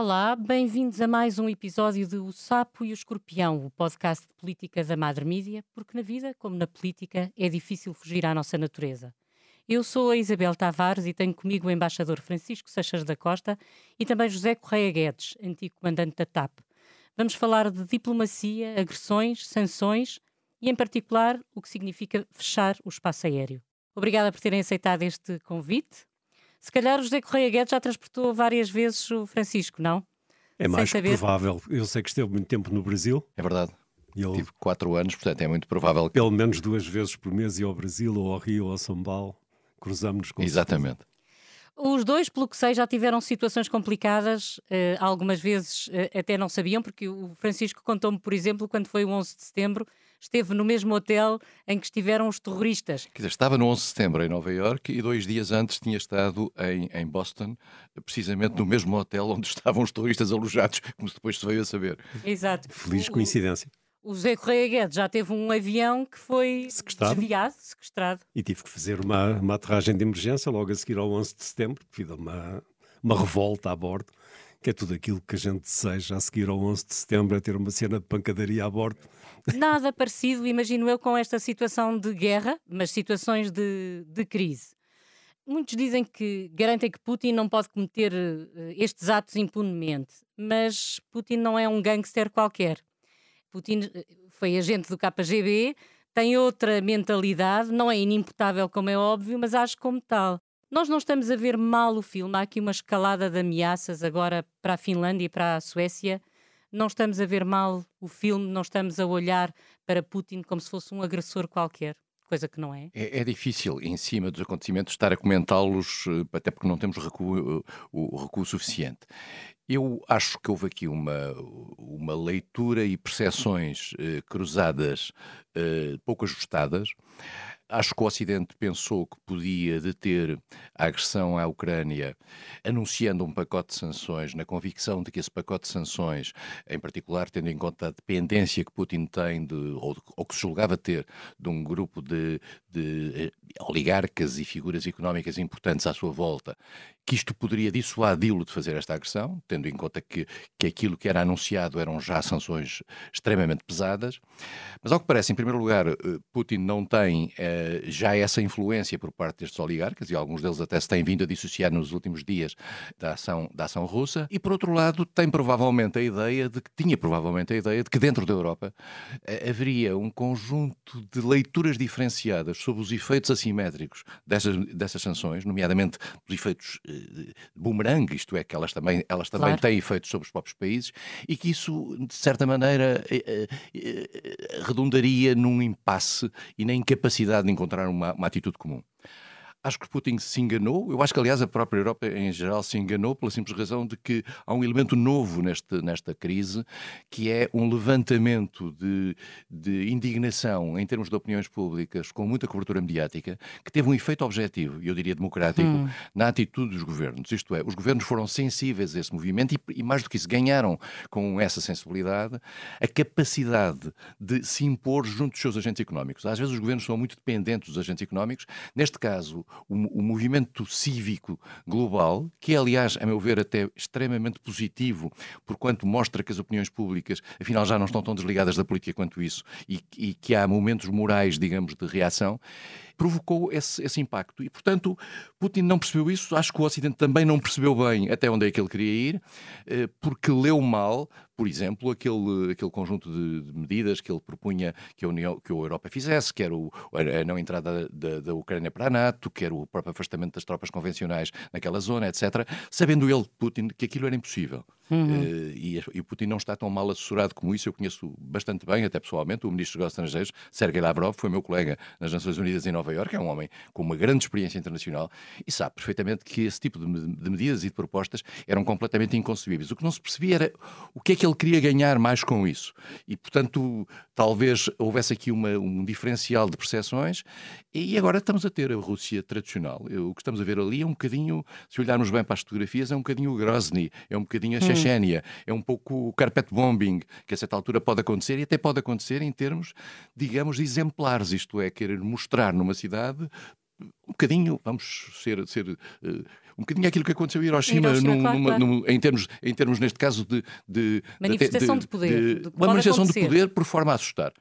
Olá, bem-vindos a mais um episódio de O Sapo e o Escorpião, o podcast de política da Madre Mídia, porque na vida, como na política, é difícil fugir à nossa natureza. Eu sou a Isabel Tavares e tenho comigo o embaixador Francisco Seixas da Costa e também José Correia Guedes, antigo comandante da TAP. Vamos falar de diplomacia, agressões, sanções e, em particular, o que significa fechar o espaço aéreo. Obrigada por terem aceitado este convite. Se calhar o José Correia Guedes já transportou várias vezes o Francisco, não? É mais provável. Eu sei que esteve muito tempo no Brasil. É verdade. Eu Tive quatro anos, portanto é muito provável. Que... Pelo menos duas vezes por mês ia ao Brasil, ou ao Rio, ou ao São Paulo. Cruzamos-nos com Exatamente. Os dois, pelo que sei, já tiveram situações complicadas, uh, algumas vezes uh, até não sabiam, porque o Francisco contou-me, por exemplo, quando foi o 11 de setembro, esteve no mesmo hotel em que estiveram os terroristas. Quer dizer, estava no 11 de setembro em Nova Iorque e dois dias antes tinha estado em, em Boston, precisamente no mesmo hotel onde estavam os terroristas alojados, como depois se veio a saber. Exato. Feliz coincidência. O José Correia Guedes já teve um avião que foi sequestrado. desviado, sequestrado. E tive que fazer uma, uma aterragem de emergência logo a seguir ao 11 de setembro, devido a uma, uma revolta a bordo, que é tudo aquilo que a gente deseja a seguir ao 11 de setembro, é ter uma cena de pancadaria a bordo. Nada parecido, imagino eu, com esta situação de guerra, mas situações de, de crise. Muitos dizem que garantem que Putin não pode cometer uh, estes atos impunemente, mas Putin não é um gangster qualquer. Putin eh, foi agente do KGB, tem outra mentalidade, não é inimputável, como é óbvio, mas acho como tal. Nós não estamos a ver mal o filme, há aqui uma escalada de ameaças agora para a Finlândia e para a Suécia. Não estamos a ver mal o filme, não estamos a olhar para Putin como se fosse um agressor qualquer coisa que não é. é. É, difícil, em cima dos acontecimentos, estar a comentá-los, eh, até porque não temos recuo, eh, o recuo suficiente. Eu acho que houve aqui uma, uma leitura e percepções eh, cruzadas eh, pouco ajustadas. Acho que o Ocidente pensou que podia deter a agressão à Ucrânia, anunciando um pacote de sanções, na convicção de que esse pacote de sanções, em particular tendo em conta a dependência que Putin tem, de, ou, ou que se julgava ter, de um grupo de, de eh, oligarcas e figuras económicas importantes à sua volta, que isto poderia dissuadi-lo de fazer esta agressão, tendo em conta que, que aquilo que era anunciado eram já sanções extremamente pesadas. Mas, ao que parece, em primeiro lugar, eh, Putin não tem eh, já essa influência por parte destes oligarcas, e alguns deles até se têm vindo a dissociar nos últimos dias da ação, da ação russa, e, por outro lado, tem provavelmente a ideia de que, tinha provavelmente a ideia de que dentro da Europa eh, haveria um conjunto de leituras diferenciadas sobre os efeitos assimétricos dessas, dessas sanções, nomeadamente os efeitos eh, boomerang, isto é, que elas também, elas também claro. têm efeitos sobre os próprios países, e que isso, de certa maneira, eh, eh, redundaria num impasse e na incapacidade de encontrar uma, uma atitude comum. Acho que Putin se enganou. Eu acho que, aliás, a própria Europa em geral se enganou pela simples razão de que há um elemento novo neste, nesta crise, que é um levantamento de, de indignação em termos de opiniões públicas com muita cobertura mediática, que teve um efeito objetivo, e eu diria democrático, hum. na atitude dos governos. Isto é, os governos foram sensíveis a esse movimento e, e, mais do que isso, ganharam com essa sensibilidade a capacidade de se impor junto dos seus agentes económicos. Às vezes os governos são muito dependentes dos agentes económicos. Neste caso, o, o, movimento cívico global, que é, aliás, a meu ver, até extremamente positivo, porquanto mostra que as opiniões públicas, afinal, já não estão tão desligadas da política quanto isso, e, e que há momentos morais, digamos, de reação provocou esse, esse, impacto. E, portanto, Putin não percebeu isso. Acho que o Ocidente também não percebeu bem até onde é que ele queria ir, eh, porque leu mal, por exemplo, aquele, aquele conjunto de, de medidas que ele propunha que a, União, que a Europa fizesse, que era o, a não entrada da, da Ucrânia para a NATO, que era o próprio afastamento das tropas convencionais naquela zona, etc., sabendo ele, Putin, que aquilo era impossível. Uhum. Uh, e, e Putin não está tão mal assessorado como isso. Eu conheço bastante bem, até pessoalmente, o ministro dos Negócios Estrangeiros, Sergei Lavrov, foi meu colega nas Nações Unidas em Nova Iorque, é um homem com uma grande experiência internacional e sabe perfeitamente que esse tipo de, de medidas e de propostas eram completamente inconcebíveis. O que não se percebia era o que é que ele queria ganhar mais com isso. E, portanto, talvez houvesse aqui uma, um diferencial de percepções e agora estamos a ter a Rússia tradicional. O que estamos a ver ali é um bocadinho, se olharmos bem para as fotografias, é um bocadinho o Grozny, é um bocadinho a hum. Chechênia, é um pouco o carpet bombing, que a certa altura pode acontecer e até pode acontecer em termos, digamos, exemplares, isto é, querer mostrar numa cidade bocadinho, vamos ser, ser uh, um bocadinho aquilo que aconteceu em Hiroshima, Hiroshima num, claro, numa, claro. num, em, termos, em termos, neste caso, de. de manifestação de, de poder. De, uma manifestação de poder por forma a assustar.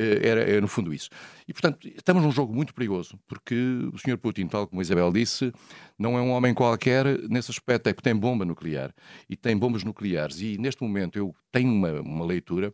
Eh, era, era, no fundo isso. E, portanto, estamos num jogo muito perigoso, porque o Sr. Putin, tal como a Isabel disse, não é um homem qualquer nesse aspecto, é que tem bomba nuclear e tem bombas nucleares. E neste momento eu tenho uma, uma leitura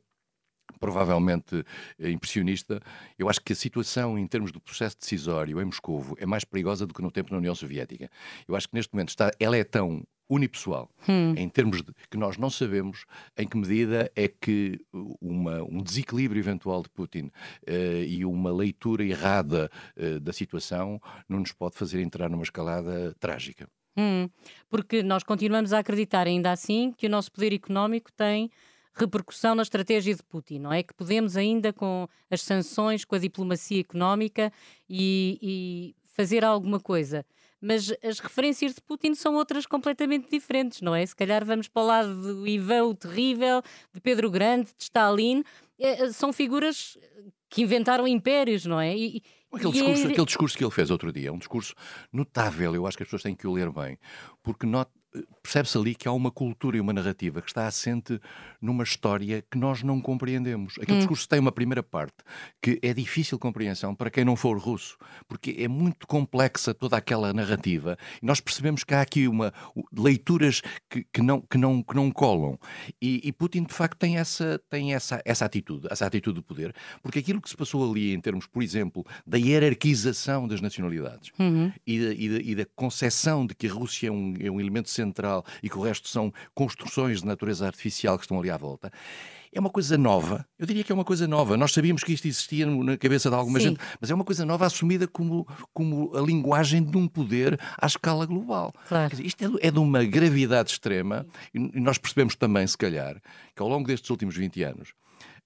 provavelmente eh, impressionista, eu acho que a situação em termos do processo decisório em Moscovo é mais perigosa do que no tempo na União Soviética. Eu acho que neste momento está, ela é tão unipessoal, hum. em termos de que nós não sabemos em que medida é que uma, um desequilíbrio eventual de Putin uh, e uma leitura errada uh, da situação não nos pode fazer entrar numa escalada trágica. Hum. Porque nós continuamos a acreditar ainda assim que o nosso poder económico tem repercussão na estratégia de Putin, não é? Que podemos ainda com as sanções, com a diplomacia económica e, e fazer alguma coisa. Mas as referências de Putin são outras completamente diferentes, não é? Se calhar vamos para o lado do Ivan o Terrível, de Pedro Grande, de Stalin. É, são figuras que inventaram impérios, não é? E, aquele, discurso, é... aquele discurso que ele fez outro dia é um discurso notável, eu acho que as pessoas têm que o ler bem, porque not percebe-se ali que há uma cultura e uma narrativa que está assente numa história que nós não compreendemos. Aquele hum. discurso tem uma primeira parte que é difícil compreensão para quem não for russo, porque é muito complexa toda aquela narrativa e nós percebemos que há aqui uma leituras que, que, não, que, não, que não colam. E, e, Putin, de facto, tem, essa, tem essa, essa atitude, essa atitude de poder, porque aquilo que se passou ali em termos, por exemplo, da hierarquização das nacionalidades uhum. e, da, e, da, e da concepção de que a Rússia é um, é um elemento central central e que o resto são construções de natureza artificial que estão ali à volta. É uma coisa nova, eu diria que é uma coisa nova. Nós sabíamos que isto existia na cabeça de alguma Sim. gente, mas é uma coisa nova assumida como, como a linguagem de um poder à escala global. Claro. Dizer, isto é, é, de uma gravidade extrema e nós percebemos também, se calhar, que ao longo destes últimos 20 anos,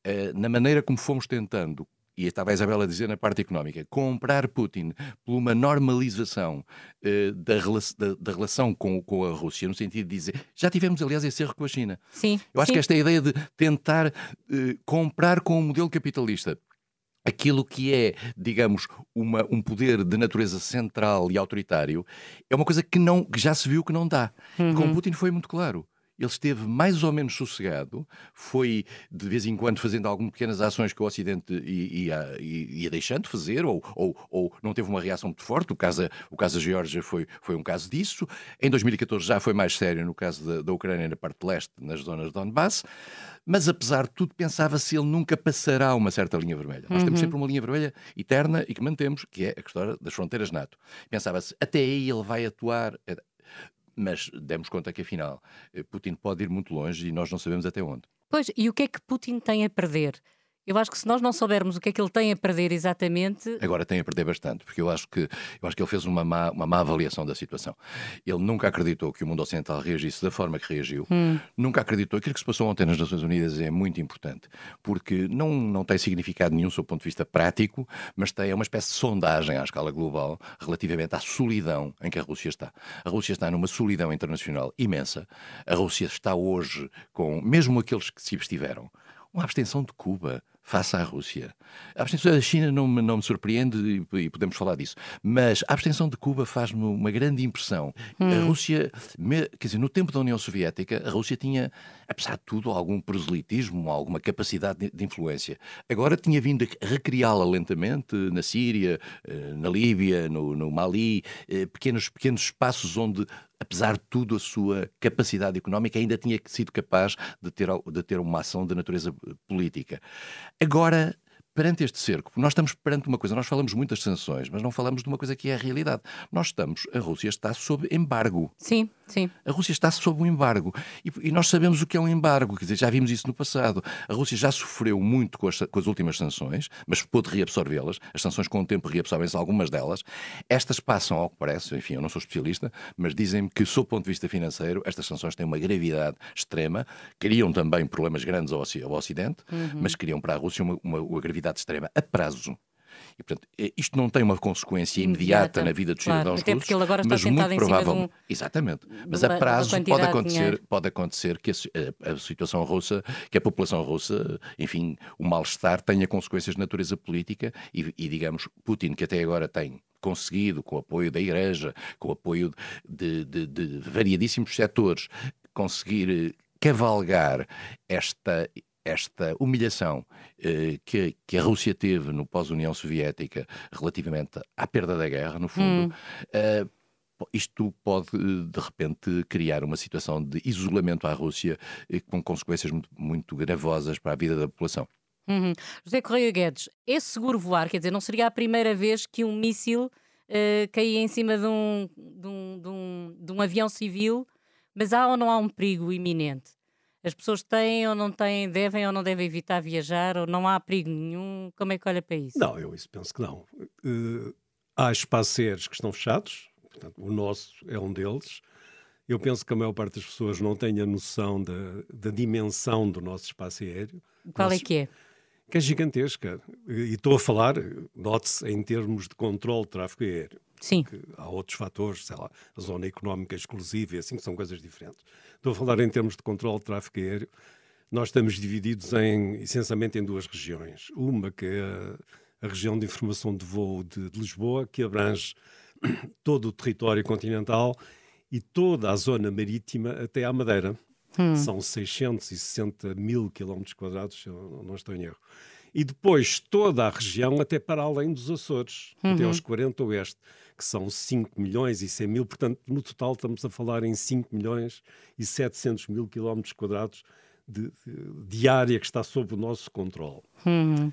eh, na maneira como fomos tentando e estava a Isabela a dizer na parte económica, comprar Putin por uma normalização uh, da, da, da, relação com, com a Rússia, no sentido de dizer, já tivemos aliás esse erro com a China. Sim. Eu acho sim. que esta ideia de tentar uh, comprar com o modelo capitalista aquilo que é, digamos, uma, um poder de natureza central e autoritário, é uma coisa que, não, que já se viu que não dá. Uhum. Com Putin foi muito claro ele esteve mais ou menos sossegado, foi de vez em quando fazendo algumas pequenas ações que o Ocidente ia, ia, ia deixando de fazer, ou, ou, ou, não teve uma reação muito forte. O caso, o caso da Geórgia foi, foi um caso disso. Em 2014 já foi mais sério no caso da, da Ucrânia na parte leste, nas zonas de Donbass. Mas apesar de tudo, pensava-se ele nunca passará uma certa linha vermelha. Nós temos uhum. sempre uma linha vermelha eterna e que mantemos, que é a questão das fronteiras NATO. Pensava-se, até aí ele vai atuar mas demos conta que afinal eh, Putin pode ir muito longe e nós não sabemos até onde. Pois, e o que é que Putin tem a perder? Eu acho que se nós não soubermos o que é que ele tem a perder exatamente. Agora tem a perder bastante, porque eu acho que, eu acho que ele fez uma má, uma má avaliação da situação. Ele nunca acreditou que o mundo ocidental reagisse da forma que reagiu, hum. nunca acreditou. Aquilo que se passou ontem nas Nações Unidas é muito importante, porque não, não tem significado nenhum sob o ponto de vista prático, mas tem é uma espécie de sondagem à escala global relativamente à solidão em que a Rússia está. A Rússia está numa solidão internacional imensa. A Rússia está hoje com, mesmo aqueles que se abstiveram, uma abstenção de Cuba face à Rússia. A abstenção da China não me, não me surpreende e, e, podemos falar disso, mas a abstenção de Cuba faz-me uma grande impressão. Hum. A Rússia, quer dizer, no tempo da União Soviética, a Rússia tinha, apesar de tudo, algum proselitismo, alguma capacidade de, de influência. Agora tinha vindo a recriá-la lentamente na Síria, eh, na Líbia, no, no Mali, eh, pequenos, pequenos espaços onde apesar de tudo, a sua capacidade económica ainda tinha sido capaz de ter, de ter uma ação de natureza política. Agora, perante este cerco, nós estamos perante uma coisa, nós falamos muito das sanções, mas não falamos de uma coisa que é a realidade. Nós estamos, a Rússia está sob embargo. Sim, sim. A Rússia está sob um embargo. E, e, nós sabemos o que é um embargo, quer dizer, já vimos isso no passado. A Rússia já sofreu muito com as, com as últimas sanções, mas pôde reabsorvê-las. As sanções com o tempo reabsorvem-se algumas delas. Estas passam, ao que parece, enfim, eu não sou especialista, mas dizem-me que, sob o ponto de vista financeiro, estas sanções têm uma gravidade extrema, criam também problemas grandes ao, ao Ocidente, uhum. mas criam para a Rússia uma, uma, uma gravidade extrema a prazo. E, portanto, é, isto não tem uma consequência imediata, imediata na vida dos claro, cidadãos até russos, ele agora está mas muito provavelmente, um, exatamente, mas a prazo pode acontecer, pode acontecer que a, a, situação russa, que a população russa, enfim, o mal-estar tenha consequências de natureza política e, e, digamos, Putin, que até agora tem conseguido, com o apoio da Igreja, com o apoio de, de, de variadíssimos setores, conseguir cavalgar esta esta humilhação eh, que, que, a Rússia teve no pós-União Soviética relativamente à perda da guerra, no fundo, hum. eh, isto pode, de repente, criar uma situação de isolamento à Rússia eh, com consequências muito, muito, gravosas para a vida da população. Uhum. José Correia Guedes, é seguro voar? Quer dizer, não seria a primeira vez que um míssil uh, caía em cima de um, de, um, de, um, de um avião civil, mas há ou não há um perigo iminente? As pessoas têm ou não têm, devem ou não devem evitar viajar, ou não há perigo nenhum? Como é que olha para isso? Não, eu isso penso que não. Uh, há espaços aéreos que estão fechados, portanto, o nosso é um deles. Eu penso que a maior parte das pessoas não tem a noção da, da dimensão do nosso espaço aéreo. Qual nosso, é que é? Que é gigantesca. E estou a falar, note-se, em termos de controle de tráfego aéreo. Sim. há outros fatores, sei lá, a zona económica exclusiva e assim, que são coisas diferentes. Estou a falar em termos de controle de tráfego aéreo. Nós estamos divididos em, essencialmente em duas regiões. Uma que é a, a região de informação de voo de, de Lisboa, que abrange todo o território continental e toda a zona marítima até à Madeira. Hum. São 660 mil quilómetros quadrados, se eu não estou em erro e depois toda a região até para além dos Açores, uhum. até aos 40 Oeste, que são 5 milhões e 100 mil, portanto, no total estamos a falar em 5 milhões e 700 mil quilómetros quadrados de, de, área que está sob o nosso controle. Uhum.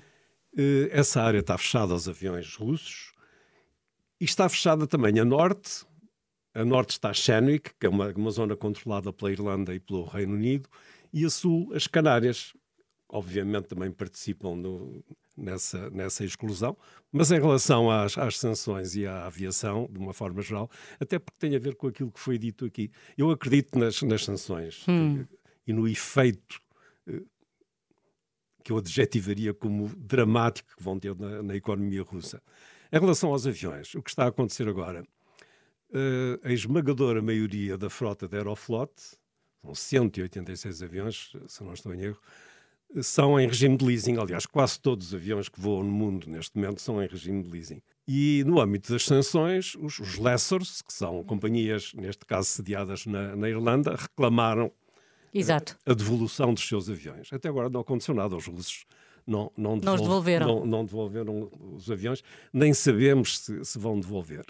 Uh, essa área está fechada aos aviões russos e está fechada também a norte. A norte está Shenwick, que é uma, uma zona controlada pela Irlanda e pelo Reino Unido, e a sul as Canárias, obviamente também participam no, nessa, nessa exclusão, mas em relação às, às, sanções e à aviação, de uma forma geral, até porque tem a ver com aquilo que foi dito aqui. Eu acredito nas, nas sanções hum. e no efeito eh, que eu adjetivaria como dramático que vão ter na, na, economia russa. Em relação aos aviões, o que está a acontecer agora, uh, a esmagadora maioria da frota da Aeroflot, são 186 aviões, se não estou em erro, são em regime de leasing. Aliás, quase todos os aviões que voam no mundo neste momento são em regime de leasing. E no âmbito das sanções, os, os lessors, que são companhias, neste caso sediadas na, na Irlanda, reclamaram Exato. A, a, devolução dos seus aviões. Até agora não aconteceu nada. Os russos não, não, devolve, devolveram. Não, não, devolveram os aviões, nem sabemos se, se, vão devolver.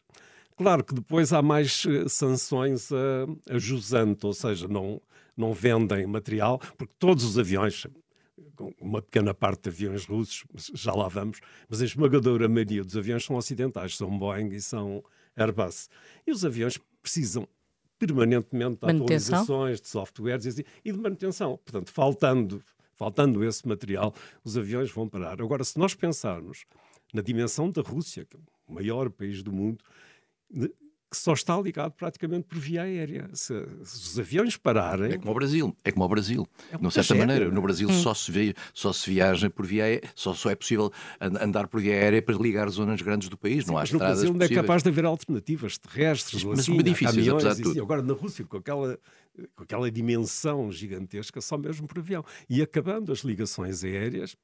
Claro que depois há mais uh, sanções a, a jusante, ou seja, não, não vendem material, porque todos os aviões, uma pequena parte de aviões russos, já lá vamos, mas a esmagadora maioria dos aviões são ocidentais, são Boeing e são Airbus. E os aviões precisam permanentemente de manutenção? atualizações, de softwares e, assim, e de manutenção. Portanto, faltando, faltando esse material, os aviões vão parar. Agora, se nós pensarmos na dimensão da Rússia, que é o maior país do mundo, que só está ligado praticamente por via aérea. Se, se, os aviões pararem. É como o Brasil, é como o Brasil. É de certa é, maneira, no Brasil hum. só, se vê, só se viaja por via aérea, só, só é possível andar por via aérea para ligar zonas grandes do país. Sim, não há mas no Brasil não é capaz de haver alternativas terrestres, mas, assim, difíceis, caminhões, apesar de tudo. Agora, na Rússia, com aquela, com aquela dimensão gigantesca, só mesmo por avião. E acabando as ligações aéreas.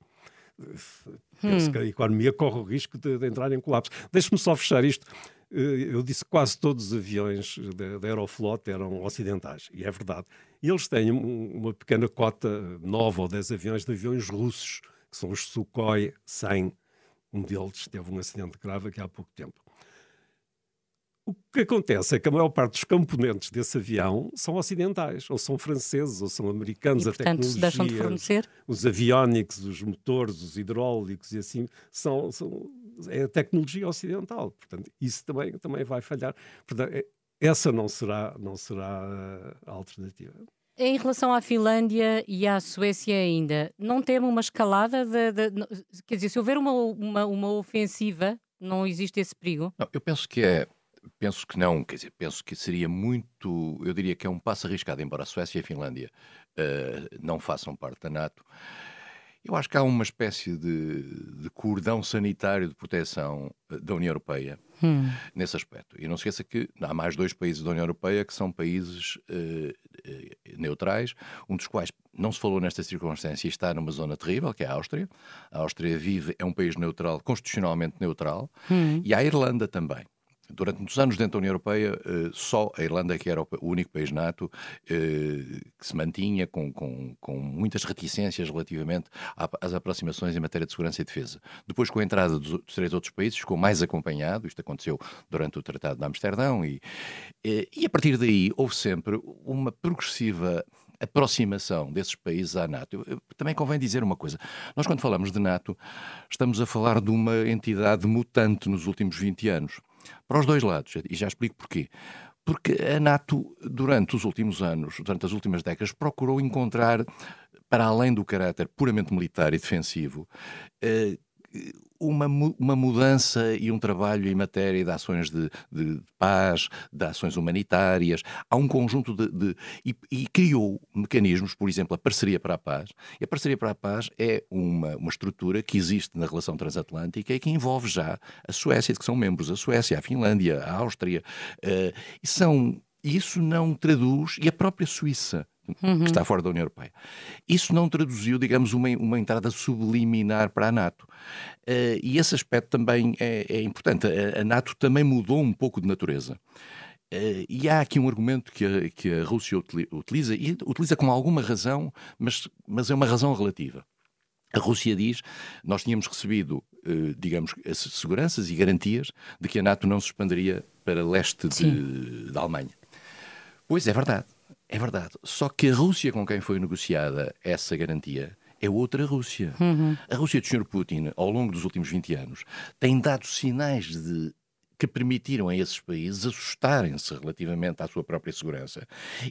Penso hum. que a economia corre o risco de, de entrar em colapso. Deixe-me só fechar isto. Eh, eu disse que quase todos os aviões da, Aeroflot eram ocidentais, e é verdade. E eles têm uma pequena cota, nova ou dez aviões, de aviões russos, que são os Sukhoi 100. Um deles teve um acidente grave aqui há pouco tempo. O que acontece é que a maior parte dos componentes desse avião são ocidentais, ou são franceses, ou são americanos. E, portanto, a deixam de fornecer? Os aviónicos, os motores, os hidráulicos e assim, são, são é a tecnologia ocidental. Portanto, isso também, também vai falhar. Portanto, é, essa não será, não será a alternativa. Em relação à Finlândia e à Suécia ainda, não teme uma escalada? De, de, quer dizer, se houver uma, uma, uma ofensiva, não existe esse perigo? Não, eu penso que é penso que não, quer dizer, penso que seria muito, eu diria que é um passo arriscado, embora a Suécia e a Finlândia uh, não façam parte da NATO. Eu acho que há uma espécie de, de cordão sanitário de proteção eh, da União Europeia hum. nesse aspecto. E não se esqueça que há mais dois países da União Europeia que são países uh, uh, neutrais, um dos quais não se falou nesta circunstância e está numa zona terrível, que é a Áustria. A Áustria vive, é um país neutral, constitucionalmente neutral, hum. e a Irlanda também. Durante muitos anos dentro da União Europeia, eh, só a Irlanda, que era o único país NATO, eh, que se mantinha com, com, com muitas reticências relativamente às aproximações em matéria de segurança e defesa. Depois, com a entrada dos, três outros países, ficou mais acompanhado. Isto aconteceu durante o Tratado de Amsterdão. E, e a partir daí, houve sempre uma progressiva aproximação desses países à NATO. Também convém dizer uma coisa: nós, quando falamos de NATO, estamos a falar de uma entidade mutante nos últimos 20 anos. Para os dois lados, e já explico porquê. Porque a NATO, durante os últimos anos, durante as últimas décadas, procurou encontrar, para além do caráter puramente militar e defensivo, eh, uma, uma mudança e um trabalho em matéria de ações de, de paz, de ações humanitárias. Há um conjunto de. de e, e, criou mecanismos, por exemplo, a Parceria para a Paz. E a Parceria para a Paz é uma, uma estrutura que existe na relação transatlântica e que envolve já a Suécia, que são membros, a Suécia, a Finlândia, a Áustria. Uh, e são. Isso não traduz, e a própria Suíça uhum. que está fora da União Europeia. Isso não traduziu, digamos, uma, uma entrada subliminar para a NATO. Uh, e esse aspecto também é, é importante. A, a, NATO também mudou um pouco de natureza. Uh, e há aqui um argumento que a, que a Rússia utiliza, e utiliza com alguma razão, mas, mas é uma razão relativa. A Rússia diz: nós tínhamos recebido, uh, digamos, seguranças e garantias de que a NATO não se expandiria para leste de, da Alemanha. Pois é verdade. É verdade. Só que a Rússia com quem foi negociada essa garantia é outra Rússia. Uhum. A Rússia do Sr. Putin, ao longo dos últimos 20 anos, tem dado sinais de que permitiram a esses países assustarem-se relativamente à sua própria segurança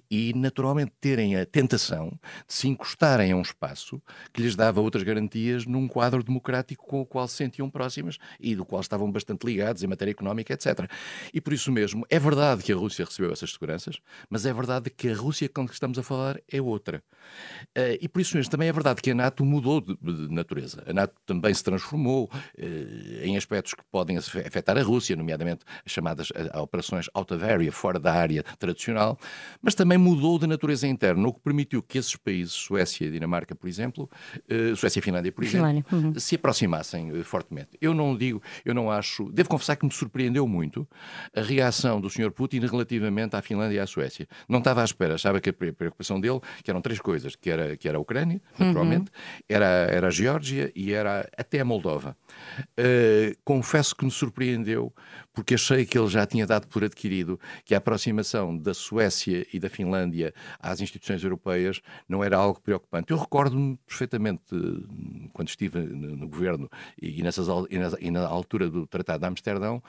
e, naturalmente, terem a tentação de se encostarem a um espaço que lhes dava outras garantias num quadro democrático com o qual se sentiam próximas e do qual estavam bastante ligados em matéria económica, etc. E por isso mesmo, é verdade que a Rússia recebeu essas seguranças, mas é verdade que a Rússia com que estamos a falar é outra. Uh, e por isso mesmo, também é verdade que a NATO mudou de, natureza. A NATO também se transformou uh, em aspectos que podem afetar a Rússia, nomeadamente nomeadamente as chamadas a, a operações out of area, fora da área tradicional, mas também mudou de natureza interna, o que permitiu que esses países, Suécia e Dinamarca, por exemplo, uh, Suécia e Finlândia, por exemplo, uhum. se aproximassem uh, fortemente. Eu não digo, eu não acho, devo confessar que me surpreendeu muito a reação do Sr. Putin relativamente à Finlândia e à Suécia. Não estava à espera, achava que a preocupação dele, que eram três coisas, que era, que era a Ucrânia, uhum. naturalmente, uhum. era, era a Geórgia e era até a Moldova. Uh, confesso que me surpreendeu, porque achei que ele já tinha dado por adquirido que a aproximação da Suécia e da Finlândia às instituições europeias não era algo preocupante. Eu recordo-me perfeitamente, quando estive no governo e, nessas, e, e na altura do Tratado de Amsterdão,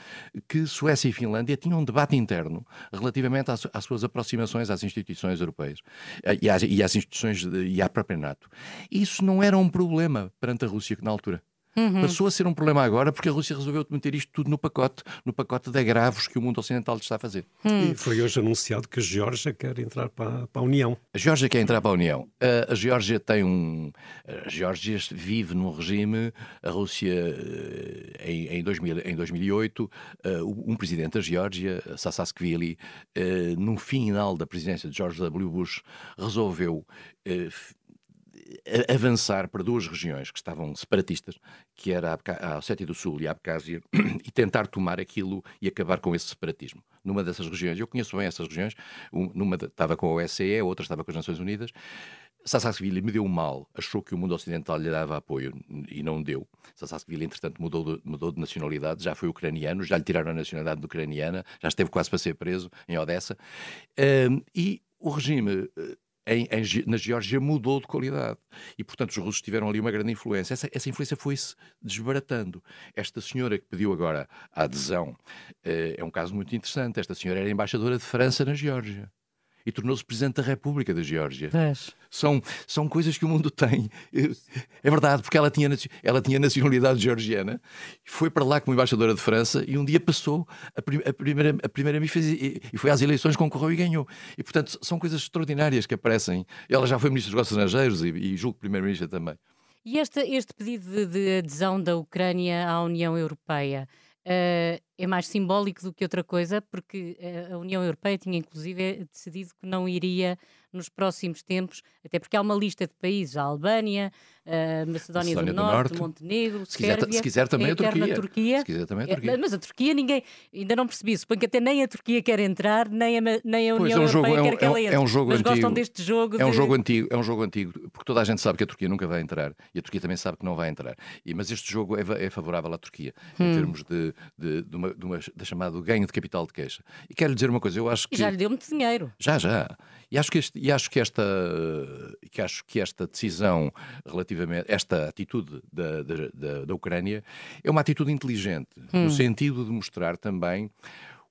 que Suécia e Finlândia tinham um debate interno relativamente às, às suas aproximações às instituições europeias eh, e às, e às instituições de, e à própria NATO. Isso não era um problema perante a Rússia na altura. Uhum. Passou a ser um problema agora porque a Rússia resolveu meter isto tudo no pacote, no pacote de agravos que o mundo ocidental está a fazer. Hum. E foi hoje anunciado que a Geórgia quer entrar para, para a União. A Geórgia quer entrar para a União. Uh, a Geórgia tem um. A Geórgia vive num regime. A Rússia, uh, em, em, 2000, em 2008, uh, um presidente da Geórgia, Sasaskvili, no final da presidência de George W. Bush, resolveu avançar para duas regiões que estavam separatistas, que era a Ossétia do Sul e a Abcásia, e tentar tomar aquilo e acabar com esse separatismo. Numa dessas regiões, eu conheço bem essas regiões, numa estava com a OSCE, outra estava com as Nações Unidas. Sassasvili me deu mal, achou que o mundo ocidental lhe dava apoio e não deu. Sassasvili, entretanto, mudou de, mudou de nacionalidade, já foi ucraniano, já lhe tiraram a nacionalidade ucraniana, já esteve quase para ser preso em Odessa. Um, e o regime eh, em, em, na Geórgia mudou de qualidade. E, portanto, os russos tiveram ali uma grande influência. Essa, essa influência foi-se desbaratando. Esta senhora que pediu agora a adesão eh, é um caso muito interessante. Esta senhora era embaixadora de França na Geórgia e tornou-se Presidente da República da Geórgia. São, são coisas que o mundo tem. É verdade, porque ela tinha, ela tinha nacionalidade georgiana, foi para lá como embaixadora de França e um dia passou a, prim, a primeira, a primeira e, e foi às eleições, concorreu e ganhou. E, portanto, são coisas extraordinárias que aparecem. Ela já foi Ministra dos Negócios Estrangeiros e, e julgo Primeiro-Ministro também. E este, este pedido de, de adesão da Ucrânia à União Europeia. Uh, é mais simbólico do que outra coisa, porque eh, a União Europeia tinha inclusive decidido que não iria nos próximos tempos, até porque há uma lista de países, a Albânia, a Macedónia, Macedónia do, do, Norte, Norte, Montenegro, se quiser, Sérvia, se quiser também a, a Turquia. Turquia. Se quiser também a Turquia. É, mas a Turquia ninguém, ainda não percebi, suponho que até nem a Turquia quer entrar, nem a, nem a União pois, é um jogo, Europeia é um, quer que ela entre. É um jogo mas antigo. gostam deste jogo. É um de... jogo antigo, é um jogo antigo, porque toda a gente sabe que a Turquia nunca vai entrar e a Turquia também sabe que não vai entrar. E, mas este jogo é, é favorável à Turquia, hum. em termos de, de, de, uma, de, uma, de chamado ganho de capital de queixa. E quero lhe dizer uma coisa, eu acho que. E já lhe deu muito dinheiro. Já, já. E acho que, este, e acho que esta que acho que esta decisão relativamente, esta atitude da, da, da Ucrânia é uma atitude inteligente, hum. no sentido de mostrar também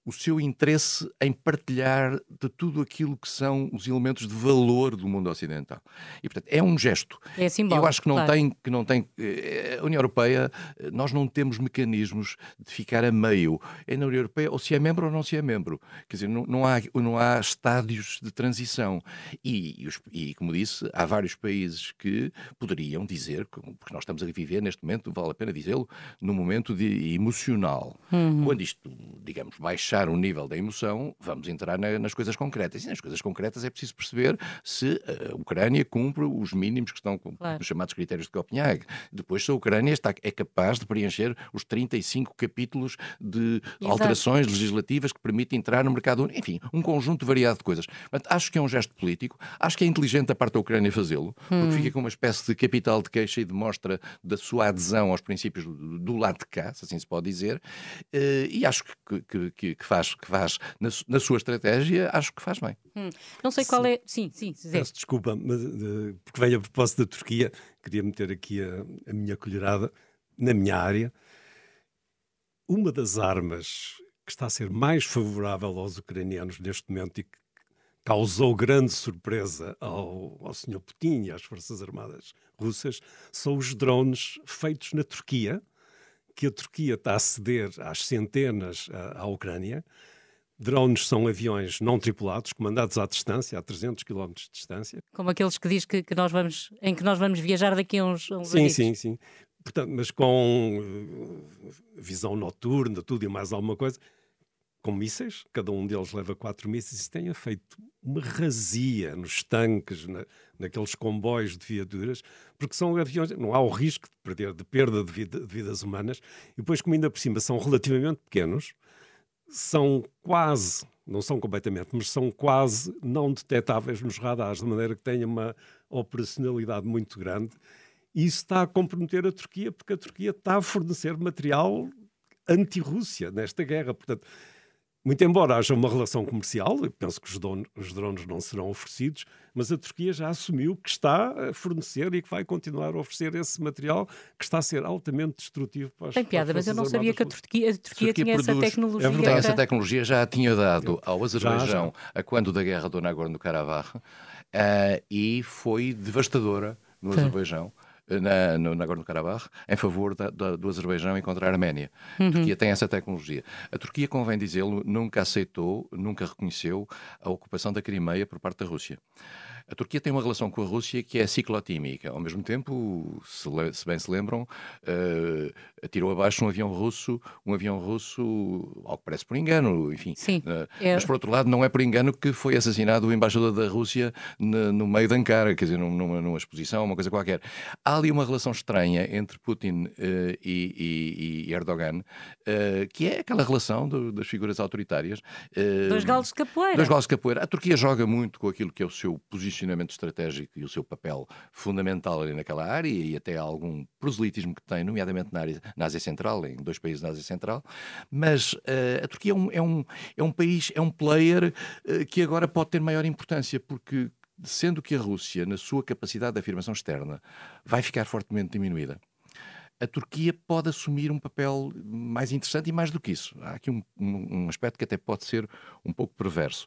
o seu interesse em partilhar de tudo aquilo que são os elementos de valor do mundo ocidental. E, portanto, é um gesto. É simbólico, Eu acho que não claro. tem, que não tem. Eh, a União Europeia, eh, nós não temos mecanismos de ficar a meio. É na União Europeia, ou se é membro ou não se é membro. Quer dizer, não, não há, não há estádios de transição. E, e, e, como disse, há vários países que poderiam dizer, porque nós estamos a viver neste momento, vale a pena dizê-lo, num momento de emocional. Uhum. Quando isto, digamos, baixa baixar o nível da emoção, vamos entrar na, nas coisas concretas. E nas coisas concretas é preciso perceber se a Ucrânia cumpre os mínimos que estão claro. os chamados critérios de Copenhague. Depois, se a Ucrânia está, é capaz de preencher os 35 capítulos de Exato. alterações legislativas que permitem entrar no mercado único. Enfim, um conjunto variado de coisas. Portanto, acho que é um gesto político, acho que é inteligente da parte da Ucrânia fazê-lo, hum. porque fica com uma espécie de capital de queixa e demonstra da sua adesão aos princípios do, do lado de cá, se assim se pode dizer, uh, e acho que, que, que, que faz, que faz na, na, sua estratégia, acho que faz bem. Hum. Não sei qual é. Sim, sim, Zé. Peço desculpa, mas, uh, porque vem a propósito da Turquia, queria meter aqui a, a minha colherada na minha área. Uma das armas que está a ser mais favorável aos ucranianos neste momento e que causou grande surpresa ao, ao Sr. Putin e às Forças Armadas russas são os drones feitos na Turquia que a Turquia está a ceder às centenas à, à Ucrânia. Drones são aviões não tripulados, comandados à distância, a 300 km de distância. Como aqueles que diz que, que nós vamos, em que nós vamos viajar daqui a uns, uns Sim, amigos. sim, sim. Portanto, mas com uh, visão noturna, tudo e mais alguma coisa, com mísseis, cada um deles leva quatro mísseis e tenha feito uma razia nos tanques, na, naqueles comboios de viaturas, porque são aviões, não há o risco de, perder, de perda de, vida, de vidas humanas, e depois, como ainda por cima são relativamente pequenos, são quase, não são completamente, mas são quase não detectáveis nos radares, de maneira que tenha uma operacionalidade muito grande. E isso está a comprometer a Turquia, porque a Turquia está a fornecer material anti-Rússia nesta guerra. Portanto, muito embora haja uma relação comercial, eu penso que os, donos, os, drones não serão oferecidos, mas a Turquia já assumiu que está a fornecer e que vai continuar a oferecer esse material que está a ser altamente destrutivo para as Tem piada, mas eu não sabia que a Turquia, a Turquia, a Turquia tinha produz, essa tecnologia. É verdade, essa tecnologia já a tinha dado ao Azerbaijão já, já. a quando da guerra do Nagorno-Karabakh uh, e foi devastadora no Azerbaijão na, no Nagorno-Karabakh em favor da, da, do Azerbaijão e contra a Arménia. Uhum. A Turquia tem essa tecnologia. A Turquia, convém dizê-lo, nunca aceitou, nunca reconheceu a ocupação da Crimeia por parte da Rússia. A Turquia tem uma relação com a Rússia que é ciclotímica. Ao mesmo tempo, se, se bem se lembram, uh, atirou abaixo um avião russo, um avião russo, ao que parece por engano, enfim. Sim, uh, é... Mas por outro lado, não é por engano que foi assassinado o embaixador da Rússia no, no meio de Ankara, quer dizer, numa, numa, exposição, uma coisa qualquer. Há ali uma relação estranha entre Putin uh, e, e, e, Erdogan, que é aquela relação do, das figuras autoritárias. dois galos de capoeira. Dois galos de capoeira. A Turquia joga muito com aquilo que é o seu posicionamento posicionamento estratégico e o seu papel fundamental ali naquela área e até algum proselitismo que tem, nomeadamente na, área, na Ásia Central, em dois países na Ásia Central, mas uh, a Turquia é um, é, um, é um país, é um player uh, que agora pode ter maior importância, porque sendo que a Rússia, na sua capacidade de afirmação externa, vai ficar fortemente diminuída a Turquia pode assumir um papel mais interessante e mais do que isso. Há aqui um, um, aspecto que até pode ser um pouco perverso.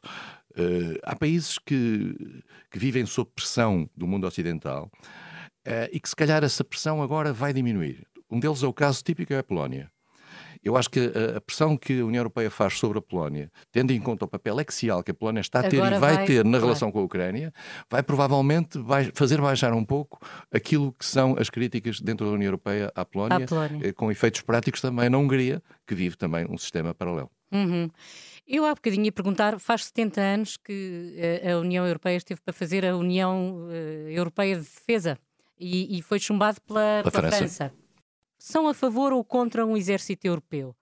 Uh, há países que, que vivem sob pressão do mundo ocidental uh, e que se calhar essa pressão agora vai diminuir. Um deles é o caso típico é a Polónia. Eu acho que a, a, pressão que a União Europeia faz sobre a Polónia, tendo em conta o papel axial que a Polónia está a ter Agora e vai, vai ter na relação com a Ucrânia, vai provavelmente vai fazer baixar um pouco aquilo que são as críticas dentro da União Europeia à Polónia, à Polónia. Eh, com efeitos práticos também na Hungria, que vive também um sistema paralelo. Uhum. Eu há bocadinho ia perguntar, faz 70 anos que eh, a União Europeia esteve para fazer a União eh, Europeia de Defesa e, e foi chumbado pela, pela França. França. São a favor ou contra um exército europeu?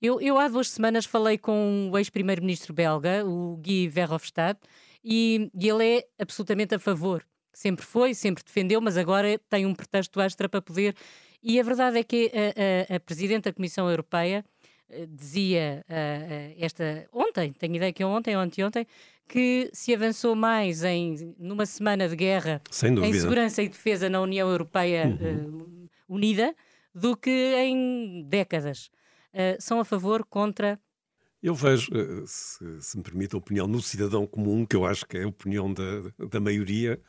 Eu, eu há duas semanas falei com o ex-primeiro-ministro belga, o Guy Verhofstadt, e, e ele é absolutamente a favor. Sempre foi, sempre defendeu, mas agora tem um pretexto extra para poder. E a verdade é que a, a, a Presidente da Comissão Europeia eh, dizia uh, esta ontem, tenho ideia que é ontem ou anteontem, que se avançou mais em numa semana de guerra em segurança e defesa na União Europeia uhum. uh, unida do que em décadas. são a favor, contra? Eu vejo, se, se, me permite a opinião no cidadão comum, que eu acho que é a opinião da, da maioria,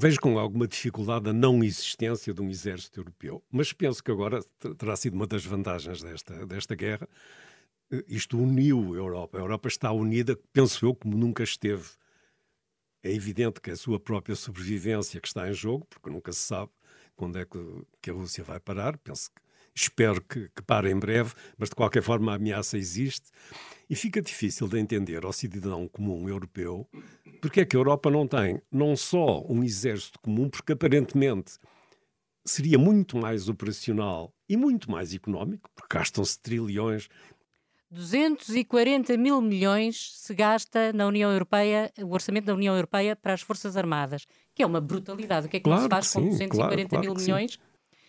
Vejo com alguma dificuldade a não existência de um exército europeu, mas penso que agora terá sido uma das vantagens desta, desta guerra. Eh, isto uniu a Europa. A Europa está unida, penso eu, como nunca esteve. É evidente que a sua própria sobrevivência que está em jogo, porque nunca se sabe quando é que, que a Rússia vai parar. Penso que espero que, que pare em breve, mas de qualquer forma a ameaça existe. E fica difícil de entender ao cidadão comum europeu porque é que a Europa não tem não só um exército comum, porque aparentemente seria muito mais operacional e muito mais económico, porque gastam-se trilhões. 240 mil milhões se gasta na União Europeia, o orçamento da União Europeia para as Forças Armadas, que é uma brutalidade. O que é que claro se faz com 240 claro, mil milhões? Sim.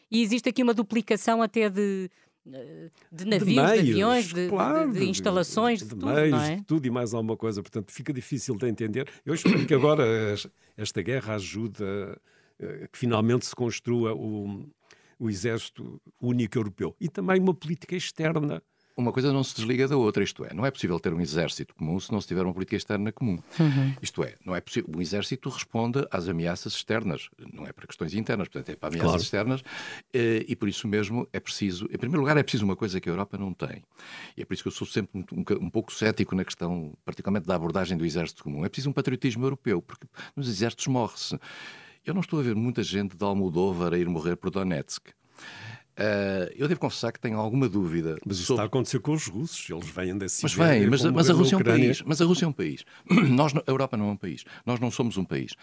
E existe aqui uma duplicação até de, eh, de navios, de, meios, de aviões, de, claro, de, instalações, de, tudo, meios, é? de tudo e mais alguma coisa. Portanto, fica difícil de entender. Eu espero que agora esta guerra ajude a que finalmente se construa o, o exército único europeu e também uma política externa uma coisa não se desliga da outra, isto é, não é possível ter um exército comum se não se tiver uma política externa comum. Uhum. Isto é, não é possível. Um exército responde às ameaças externas, não é para questões internas, portanto é para ameaças claro. externas, eh, e por isso mesmo é preciso, em primeiro lugar, é preciso uma coisa que a Europa não tem. E é por isso que eu sou sempre um, um, um pouco cético na questão, particularmente da abordagem do exército comum. É preciso um patriotismo europeu, porque nos exércitos morre-se. Eu não estou a ver muita gente de Almodóvar a ir morrer por Donetsk. Uh, eu devo confessar que tenho alguma dúvida. Mas isso sobre... está a acontecer com os russos, eles vêm desse Mas vem, mas, mas a Rússia é um país. Mas a Rússia é um país. Nós, a Europa não é um país. Nós não somos um país.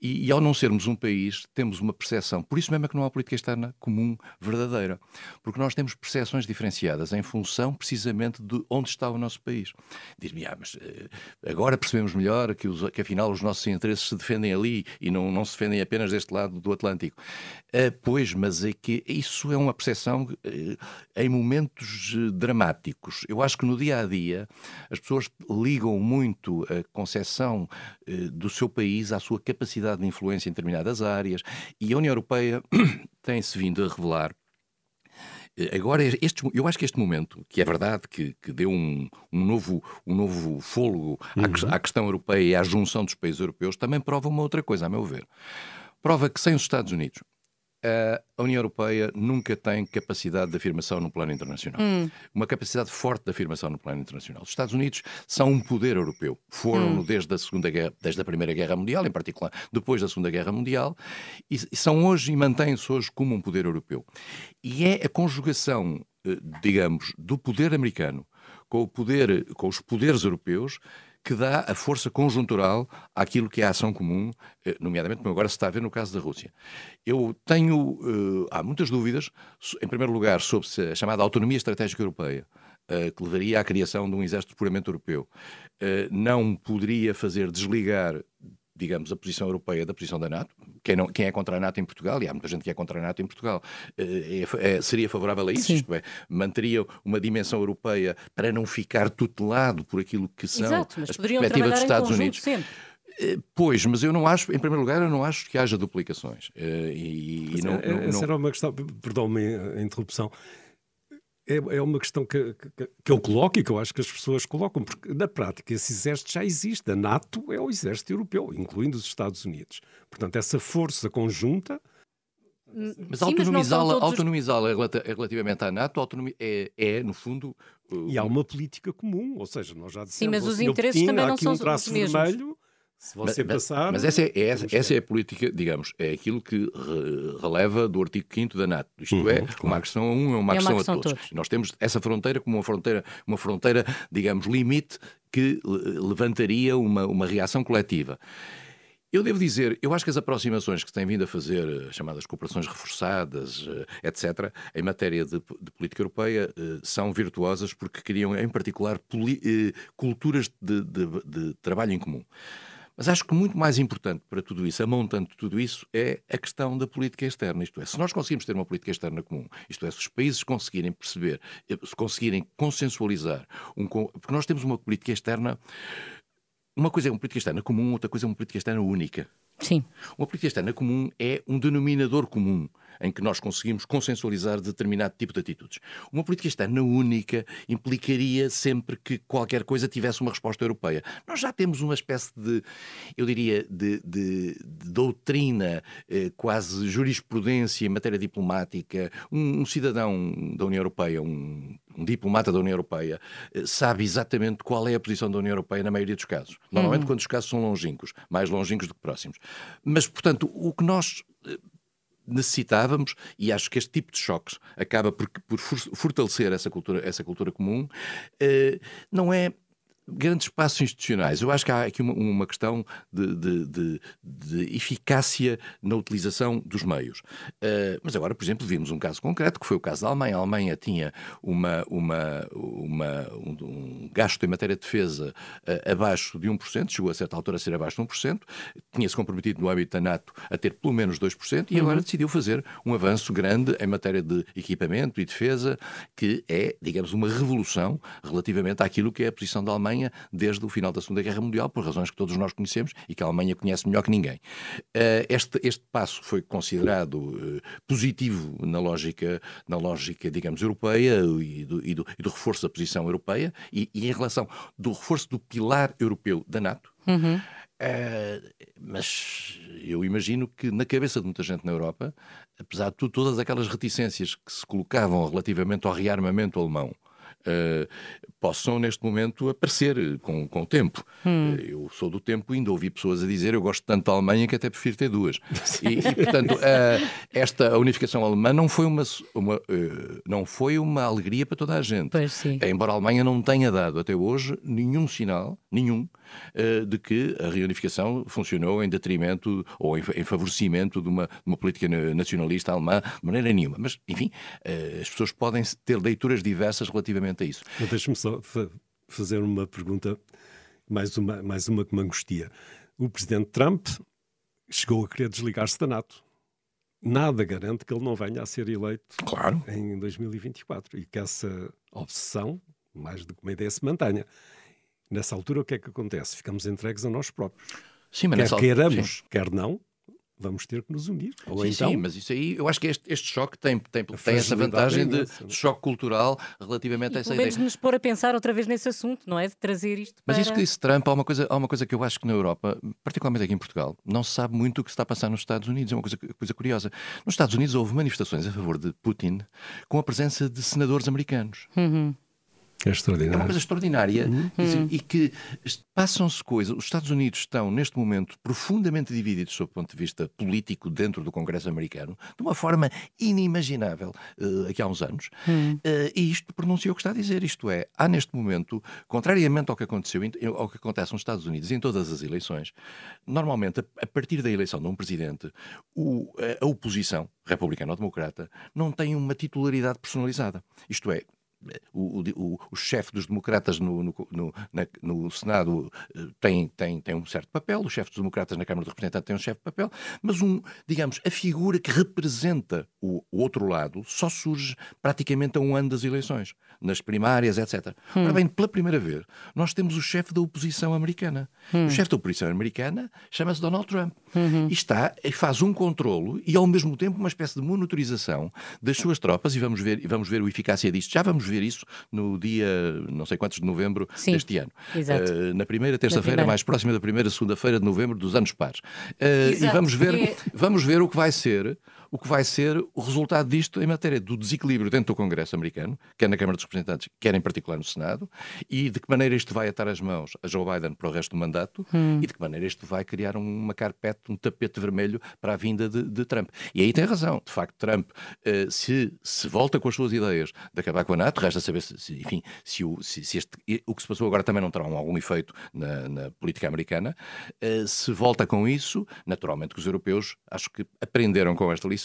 E, e, ao não sermos um país, temos uma percepção. Por isso mesmo é que não há política externa comum verdadeira. Porque nós temos percepções diferenciadas em função precisamente de onde está o nosso país. Diz-me, ah, mas uh, agora percebemos melhor que, os, que afinal os nossos interesses se defendem ali e não, não se defendem apenas deste lado do Atlântico. Uh, pois, mas é que isso é uma percepção eh, em momentos eh, dramáticos. Eu acho que no dia a dia as pessoas ligam muito a concepção eh, do seu país à sua capacidade de influência em determinadas áreas e a União Europeia tem-se vindo a revelar Agora, este, eu acho que este momento, que é verdade que, que deu um, um, novo, um novo fôlego uhum. à, à, questão europeia e à junção dos países europeus, também prova uma outra coisa, a meu ver. Prova que sem os Estados Unidos a União Europeia nunca tem capacidade de afirmação no plano internacional. Hum. Uma capacidade forte de afirmação no plano internacional. Os Estados Unidos são um poder europeu. Foram hum. desde a Segunda Guerra, desde a Primeira Guerra Mundial, em particular depois da Segunda Guerra Mundial, e são hoje e mantêm-se hoje como um poder europeu. E é a conjugação, eh, digamos, do poder americano com o poder, com os poderes europeus que dá a força conjuntural àquilo que é a ação comum, eh, nomeadamente como agora se está a ver no caso da Rússia. Eu tenho, uh, há muitas dúvidas, em primeiro lugar, sobre a chamada autonomia estratégica europeia, uh, que levaria à criação de um exército puramente europeu. Não poderia fazer desligar digamos, a posição europeia da posição da NATO. Quem, não, quem é contra a NATO em Portugal, e há muita gente que é contra a NATO em Portugal, é, é, seria favorável a isso, Sim. isto é, manteria uma dimensão europeia para não ficar tutelado por aquilo que são Exato, as perspectivas dos Estados Unidos. Sempre. Eh, pois, mas eu não acho, em primeiro lugar, eu não acho que haja duplicações. E, e não, é, não, essa não... era uma questão, perdão-me a interrupção, é, é uma questão que, que, que, eu coloco e que eu acho que as pessoas colocam, porque na prática esse exército já existe. A NATO é o exército europeu, incluindo os Estados Unidos. Portanto, essa força conjunta Mas autonomizá-la autonomizá relativamente à NATO é, é, no fundo. Uh, e há uma política comum, ou seja, nós já dissemos. Sim, mas os interesses Putin, também não são um traço os mesmos. vermelho se você mas, passar. Mas essa é, é essa, essa, é a política, digamos, é aquilo que releva do artigo 5 da NATO. Isto uhum, é, claro. uma agressão a um é uma é agressão, a todos. todos. Nós temos essa fronteira como uma fronteira, uma fronteira digamos, limite que levantaria uma, uma reação coletiva. Eu devo dizer, eu acho que as aproximações que se têm vindo a fazer, eh, chamadas cooperações reforçadas, eh, etc., em matéria de, de política europeia, eh, são virtuosas porque criam, em particular, culturas de, de, de trabalho em comum. Mas acho que muito mais importante para tudo isso, amontando tudo isso, é a questão da política externa. Isto é, se nós conseguimos ter uma política externa comum, isto é, se os países conseguirem perceber, eh, se conseguirem consensualizar, um, porque nós temos uma política externa. Uma coisa é uma política externa comum, outra coisa é uma política externa única. Sim. Uma política externa comum é um denominador comum em que nós conseguimos consensualizar determinado tipo de atitudes. Uma política externa única implicaria sempre que qualquer coisa tivesse uma resposta europeia. Nós já temos uma espécie de, eu diria, de, de, de doutrina, eh, quase jurisprudência em matéria diplomática. Um, um cidadão da União Europeia, um, um diplomata da União Europeia, eh, sabe exatamente qual é a posição da União Europeia na maioria dos casos. Normalmente, uhum. quando os casos são longínquos, mais longínquos do que próximos. Mas, portanto, o que nós eh, necessitávamos, e acho que este tipo de choques acaba por, por fortalecer essa cultura, essa cultura comum, eh, não é grandes passos institucionais. Eu acho que há aqui uma, uma questão de, de, de, de, eficácia na utilização dos meios. Uh, mas agora, por exemplo, vimos um caso concreto, que foi o caso da Alemanha. A Alemanha tinha uma, uma, uma um, um, gasto em matéria de defesa uh, abaixo de 1%, chegou a certa altura a ser abaixo de 1%, tinha-se comprometido no âmbito da NATO a ter pelo menos 2%, e agora uhum. decidiu fazer um avanço grande em matéria de equipamento e defesa, que é, digamos, uma revolução relativamente àquilo que é a posição da Alemanha Alemanha desde o final da Segunda Guerra Mundial, por razões que todos nós conhecemos e que a Alemanha conhece melhor que ninguém. Eh, este, este passo foi considerado eh, positivo na lógica, na lógica digamos, europeia e do, e do, e do reforço da posição europeia e, e, em relação do reforço do pilar europeu da NATO. Uhum. Uh, mas eu imagino que na cabeça de muita gente na Europa, apesar de tudo, todas aquelas reticências que se colocavam relativamente ao rearmamento alemão, uh, possam neste momento aparecer com, com o tempo. Hum. Uh, eu sou do tempo ainda ouvi pessoas a dizer eu gosto tanto da Alemanha que até prefiro ter duas. e, e, portanto, uh, esta unificação alemã não foi uma, uma não foi uma alegria para toda a gente. Embora a Alemanha não tenha dado até hoje nenhum sinal, nenhum, de que a reunificação funcionou em detrimento ou em, em favorecimento de uma, de uma política nacionalista alemã de maneira nenhuma. Mas, enfim, as pessoas podem ter leituras diversas relativamente relativamente a isso. Deixe-me só fazer uma pergunta, mais uma, mais uma que me angustia. O presidente Trump chegou a querer desligar-se da NATO. Nada garante que ele não venha a ser eleito claro. em 2024 e que essa obsessão, mais do que uma ideia, se mantenha. Nessa altura, o que é que acontece? Ficamos entregues a nós próprios. Sim, mas quer queiramos, sim. quer não, vamos ter que nos unir. Ou sim, então, sim, mas isso aí, eu acho que este, este choque tem, tem, tem essa vantagem de, de, choque cultural relativamente e, a essa ideia. de nos pôr a pensar outra vez nesse assunto, não é? De trazer isto para... Mas isso que disse Trump, há uma, coisa, há uma coisa que eu acho que na Europa, particularmente aqui em Portugal, não se sabe muito o que se está a passar nos Estados Unidos. É uma coisa, coisa curiosa. Nos Estados Unidos houve manifestações a favor de Putin com a presença de senadores americanos. Uhum. É extraordinário. É uma coisa extraordinária uhum. e, e que passam-se coisas. Os Estados Unidos estão, neste momento, profundamente divididos sob o ponto de vista político dentro do Congresso americano, de uma forma inimaginável uh, aqui há uns anos. Uhum. Uh, e isto pronuncia o que está a dizer. Isto é, há neste momento, contrariamente ao que aconteceu, ao que acontece nos Estados Unidos em todas as eleições, normalmente, a, partir da eleição de um presidente, o, a, a oposição, republicana ou democrata, não tem uma titularidade personalizada. Isto é, o, o, o chefe dos democratas no, no, no, na, no, Senado eh, tem, tem, tem um certo papel, o chefe dos democratas na Câmara dos Representantes tem um certo papel, mas um, digamos, a figura que representa o, o, outro lado só surge praticamente a um ano das eleições, nas primárias, etc. Hum. Ora bem, pela primeira vez, nós temos o chefe da oposição americana. Hum. O chefe da oposição americana chama-se Donald Trump. Uhum. E está, faz um controlo e ao mesmo tempo uma espécie de monitorização das suas tropas, e vamos ver, e vamos ver a eficácia disto. Já vamos ver ver isso no dia não sei quantos de novembro Sim, deste ano. Uh, na primeira terça-feira, mais próxima da primeira segunda-feira de novembro dos anos pares. Uh, e vamos ver, vamos ver o que vai ser o que vai ser o resultado disto em matéria do desequilíbrio dentro do Congresso americano, quer na Câmara dos Representantes, quer em particular no Senado, e de que maneira isto vai atar as mãos a Joe Biden para o resto do mandato hum. e de que maneira isto vai criar uma carpete, um tapete vermelho para a vinda de, de Trump. E aí tem razão. De facto, Trump, uh, se, se volta com as suas ideias de acabar com a NATO, resta saber se, se enfim, se, o, se, se este, o que se passou agora também não terá algum efeito na, na política americana. Uh, se volta com isso, naturalmente que os europeus acho que aprenderam com esta lição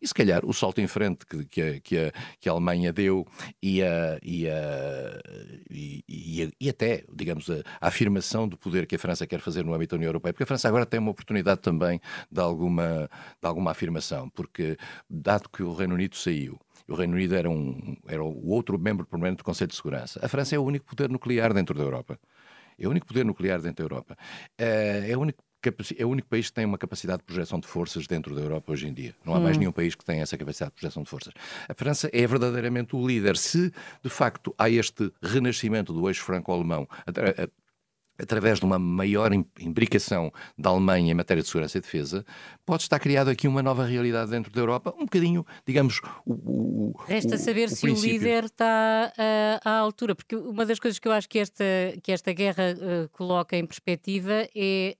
e se calhar o salto em frente que, que, a, que, a, que a Alemanha deu e, a, e, a, e, e, até, digamos, a, a, afirmação do poder que a França quer fazer no âmbito da União Europeia, porque a França agora tem uma oportunidade também de alguma, de alguma afirmação, porque dado que o Reino Unido saiu, o Reino Unido era, um, era o outro membro permanente do Conselho de Segurança. A França é o único poder nuclear dentro da Europa. É o único poder nuclear dentro da Europa. É, é o único é o único país que tem uma capacidade de projeção de forças dentro da Europa hoje em dia. Não há hum. mais nenhum país que tenha essa capacidade de projeção de forças. A França é verdadeiramente o líder. Se, de facto, há este renascimento do eixo franco-alemão através de uma maior imbricação da Alemanha em matéria de segurança e defesa, pode estar criado aqui uma nova realidade dentro da Europa, um bocadinho, digamos, o. o Resta o, saber o se princípio. o líder está uh, à altura, porque uma das coisas que eu acho que esta, que esta guerra uh, coloca em perspectiva é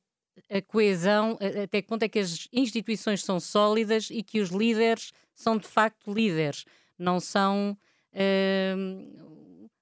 a coesão, até que ponto é que as instituições são sólidas e que os líderes são de facto líderes, não são. Uh,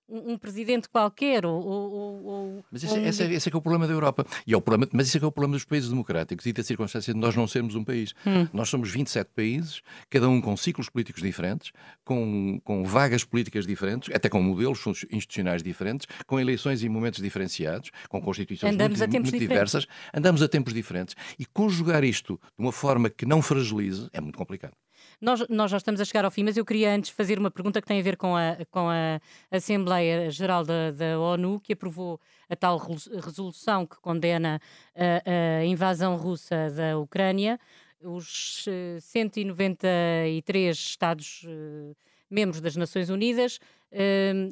um, presidente qualquer ou, ou, ou mas esse, um... esse, é, esse, é, que é o problema da Europa. E é o problema, mas esse é que é o problema dos países democráticos e da circunstância de nós não sermos um país. Hum. nós somos 27 países cada um com ciclos políticos diferentes com, com vagas políticas diferentes até com modelos institucionais diferentes com eleições e momentos diferenciados com constituições andamos muito, muito diversas. Andamos a tempos diferentes. E conjugar isto de uma forma que não fragilize é muito complicado nós, nós já estamos a chegar ao fim, mas eu queria antes fazer uma pergunta que tem a ver com a, com a Assembleia Geral da, da ONU, que aprovou a tal resolução que condena a, a invasão russa da Ucrânia. Os 193 eh, Estados eh, membros das Nações Unidas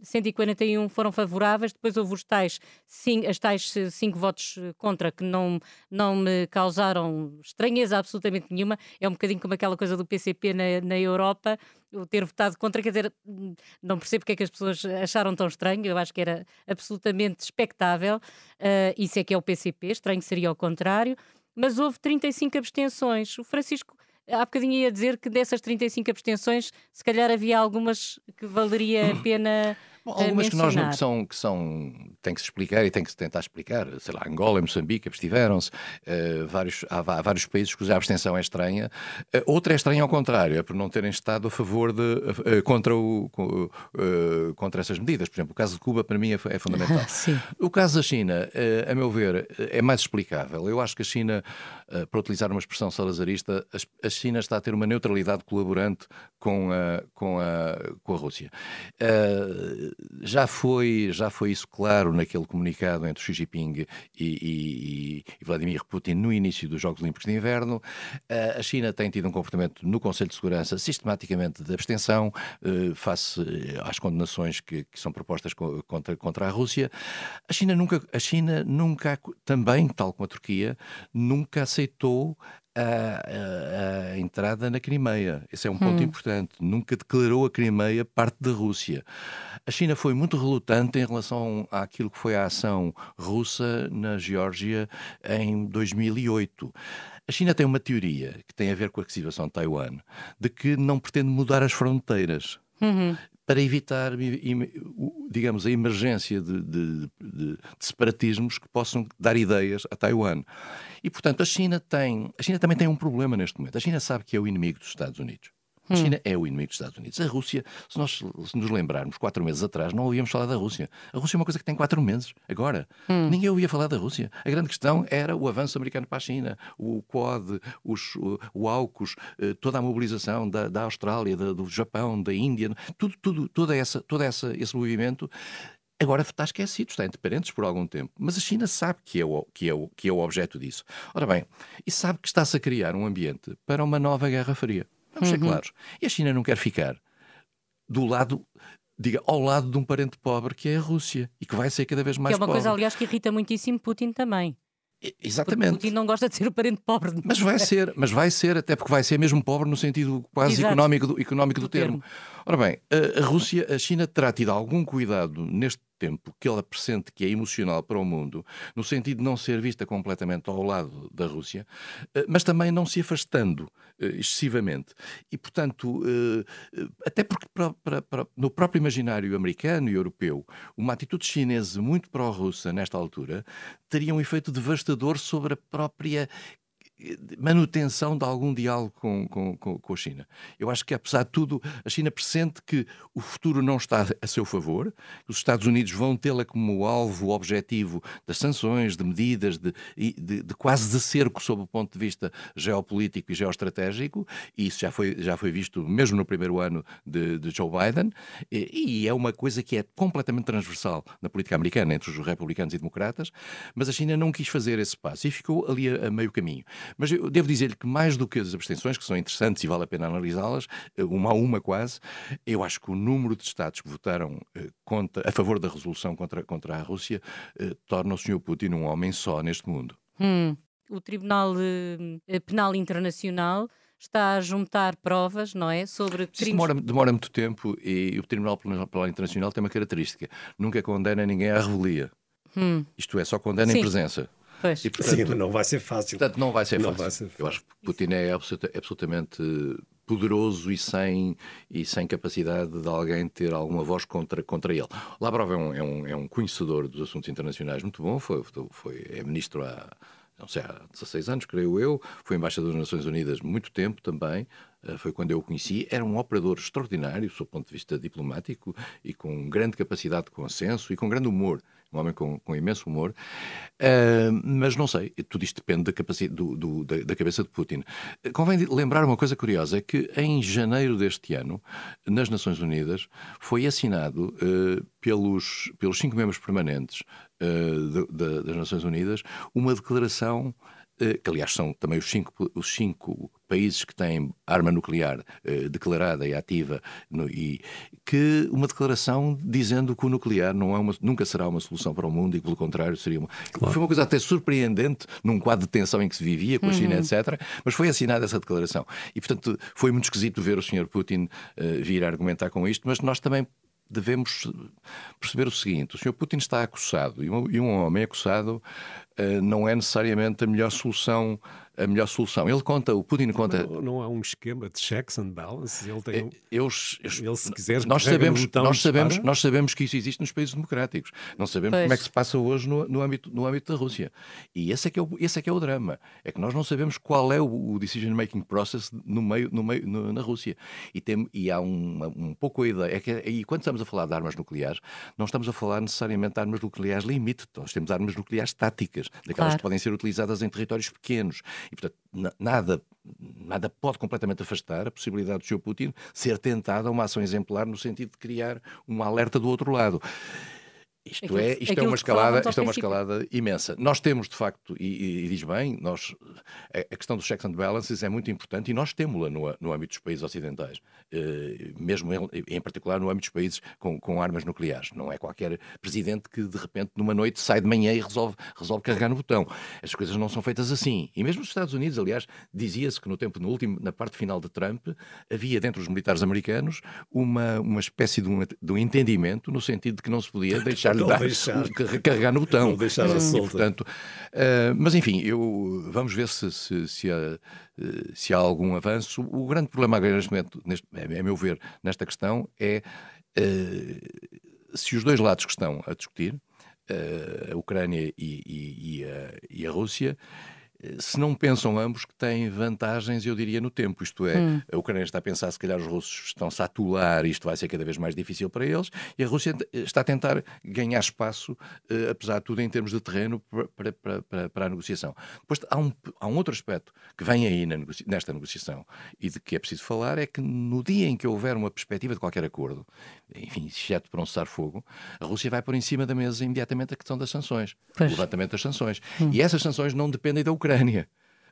141 foram favoráveis, depois houve os tais, cinco, as tais cinco votos eh, contra que não, não me causaram estranheza absolutamente nenhuma. É um bocadinho como aquela coisa do PCP na, na Europa, o ter votado contra, quer dizer, não percebo porque é que as pessoas acharam tão estranho, eu acho que era absolutamente expectável. Uh, isso é que é o PCP, estranho seria ao contrário. Mas houve 35 abstenções. O Francisco há bocadinho ia dizer que dessas 35 abstenções, se calhar havia algumas que valeria a pena Bom, algumas que nós não, que são, que são, tem que se explicar e tem que se tentar explicar, sei lá, Angola e Moçambique abstiveram-se, uh, vários, há, há, vários países cuja abstenção é estranha, uh, outra é estranha ao contrário, é por não terem estado a favor de, uh, contra, o, contra essas medidas. Por exemplo, o caso de Cuba para mim é, é fundamental. o caso da China, a meu ver, é mais explicável. Eu acho que a China, para utilizar uma expressão salazarista, a China está a ter uma neutralidade colaborante com a, com a, com a Rússia já foi, já foi isso claro naquele comunicado entre Xi Jinping e, e, e Vladimir Putin no início dos Jogos Olímpicos de Inverno. A China tem tido um comportamento no Conselho de Segurança sistematicamente de abstenção eh, face eh, às condenações que, que são propostas contra, contra a Rússia. A China nunca, a China nunca, também, tal como a Turquia, nunca aceitou a, entrada na Crimeia. Esse é um ponto hum. importante. Nunca declarou a Crimeia parte da Rússia. A China foi muito relutante em relação àquilo que foi a ação russa na Geórgia em 2008. A China tem uma teoria que tem a ver com a situação de Taiwan, de que não pretende mudar as fronteiras. Uhum para evitar, digamos, a emergência de, de, de, de, separatismos que possam dar ideias a Taiwan. E, portanto, a China tem, a China também tem um problema neste momento. A China sabe que é o inimigo dos Estados Unidos. A hum. China é o inimigo dos Estados Unidos. A Rússia, se nós se nos lembrarmos, quatro meses atrás, não ouvíamos falar da Rússia. A Rússia é uma coisa que tem quatro meses. Agora, hum. ninguém ouvia falar da Rússia. A grande questão era o avanço americano para a China, o Quad, os, o, o AUKUS, eh, toda a mobilização da, da Austrália, da, do Japão, da Índia, tudo, tudo, toda essa, toda essa, esse movimento agora está esquecido, está entre parênteses por algum tempo. Mas a China sabe que é, o, que, é o, que é o objeto disso. Ora bem, e sabe que está-se a criar um ambiente para uma nova Guerra Fria. Vamos ser uhum. claros. E a China não quer ficar do lado diga, ao lado de um parente pobre que é a Rússia e que vai ser cada vez mais pobre. Que é uma pobre. coisa, aliás, que irrita muitíssimo Putin também. Exatamente. Putin não gosta de ser o parente pobre. Mas vai ser, mas vai ser, até porque vai ser mesmo pobre no sentido quase económico do, económico do, do termo. termo. Ora bem, a, a Rússia, a China terá tido algum cuidado neste tempo que ela pressente que é emocional para o mundo, no sentido de não ser vista completamente ao lado da Rússia, eh, mas também não se afastando eh, excessivamente. E, portanto, eh, até porque para, para, para, no próprio imaginário americano e europeu, uma atitude chinesa muito pró-russa nesta altura teria um efeito devastador sobre a própria manutenção de algum diálogo com, com, com, a China. Eu acho que, apesar de tudo, a China pressente que o futuro não está a seu favor, os Estados Unidos vão tê-la como alvo objetivo das sanções, de medidas, de, de, de, quase de cerco sob o ponto de vista geopolítico e geoestratégico, e isso já foi, já foi visto mesmo no primeiro ano de, de Joe Biden, e, e é uma coisa que é completamente transversal na política americana entre os republicanos e democratas, mas a China não quis fazer esse passo e ficou ali a, a meio caminho. Mas eu devo dizer-lhe que mais do que as abstenções, que são interessantes e vale a pena analisá-las, eh, uma a uma quase, eu acho que o número de Estados que votaram eh, contra, a favor da resolução contra, contra a Rússia eh, torna o Sr. Putin um homem só neste mundo. Hum. O Tribunal Penal Internacional está a juntar provas, não é? Sobre crimes... demora, demora muito tempo e o Tribunal Penal Internacional tem uma característica: nunca condena ninguém à revelia. Hum. Isto é, só condena Sim. em presença. Pois. E, portanto, Sim, não vai ser fácil. Portanto, não vai ser, não fácil. Vai ser fácil. Eu acho que Putin é absolutamente poderoso e sem, e sem capacidade de alguém ter alguma voz contra, contra ele. Lavrov é um, é, um, é um conhecedor dos assuntos internacionais muito bom, foi, foi, é ministro há, não sei, há 16 anos, creio eu, foi embaixador das Nações Unidas muito tempo também, eh, foi quando eu o conheci, era um operador extraordinário, do seu ponto de vista diplomático, e com grande capacidade de consenso e com grande humor um homem com, com imenso humor, uh, mas não sei, tudo isto depende da, do, do, da, da, cabeça de Putin. Convém lembrar uma coisa curiosa, é que em janeiro deste ano, nas Nações Unidas, foi assinado uh, pelos, pelos cinco membros permanentes uh, de, de, das Nações Unidas uma declaração que aliás são também os cinco, os cinco países que têm arma nuclear eh, declarada e ativa, no, e que uma declaração dizendo que o nuclear não é uma, nunca será uma solução para o mundo e que, pelo contrário, seria uma. Claro. Foi uma coisa até surpreendente num quadro de tensão em que se vivia com a China, uhum. etc. Mas foi assinada essa declaração. E, portanto, foi muito esquisito ver o Sr. Putin uh, vir a argumentar com isto, mas nós também devemos perceber o seguinte: o Sr. Putin está acusado, e um, e um homem acusado não é necessariamente a melhor solução a melhor solução. Ele conta, o Putin conta. Não, não há um esquema de checks and balances. Ele tem. É, eu, eu, ele, se quiser, nós sabemos, nós sabemos, nós sabemos que isso existe nos países democráticos. Não sabemos pois. como é que se passa hoje no, no, âmbito, no âmbito da Rússia. E esse é que é o, esse é que é o drama. É que nós não sabemos qual é o, o decision making process no meio, no meio no, na Rússia. E, tem, e há uma, um pouco a ideia. É que, e quando estamos a falar de armas nucleares, não estamos a falar necessariamente de armas nucleares limite. Nós temos armas nucleares táticas, daquelas claro. que podem ser utilizadas em territórios pequenos. E, portanto, nada, nada pode completamente afastar a possibilidade do Sr. Putin ser tentado a uma ação exemplar no sentido de criar um alerta do outro lado. Isto é, isto é uma escalada, isto é uma escalada imensa. Nós temos, de facto, e, e, diz bem, nós, a questão dos checks and balances é muito importante e nós temos-la no, no âmbito dos países ocidentais, uh, mesmo em, em, particular no âmbito dos países com, com, armas nucleares. Não é qualquer presidente que, de repente, numa noite, sai de manhã e resolve, resolve carregar no botão. As coisas não são feitas assim. E mesmo nos Estados Unidos, aliás, dizia-se que no tempo, no último, na parte final de Trump, havia dentro dos militares americanos uma, uma espécie de um, de um entendimento no sentido de que não se podia deixar não dar, carregar no botão. Não deixar a solta. Portanto, uh, mas enfim, eu, vamos ver se, se, se, há, eh, se há algum avanço. O grande problema neste momento, neste, a meu ver, nesta questão é uh, se os dois lados que estão a discutir, uh, a Ucrânia e, e, e, a, e a Rússia, se não pensam ambos que têm vantagens, eu diria, no tempo. Isto é, hum. a Ucrânia está a pensar se calhar os russos estão-se a atular, isto vai ser cada vez mais difícil para eles, e a Rússia está a tentar ganhar espaço, eh, apesar de tudo, em termos de terreno para, para, para, para a negociação. Depois há um, há um outro aspecto que vem aí negocia nesta negociação e de que é preciso falar, é que no dia em que houver uma perspectiva de qualquer acordo, enfim, exceto para um cessar-fogo, a Rússia vai pôr em cima da mesa imediatamente a questão das sanções, pois. o levantamento das sanções. Hum. E essas sanções não dependem da Ucrânia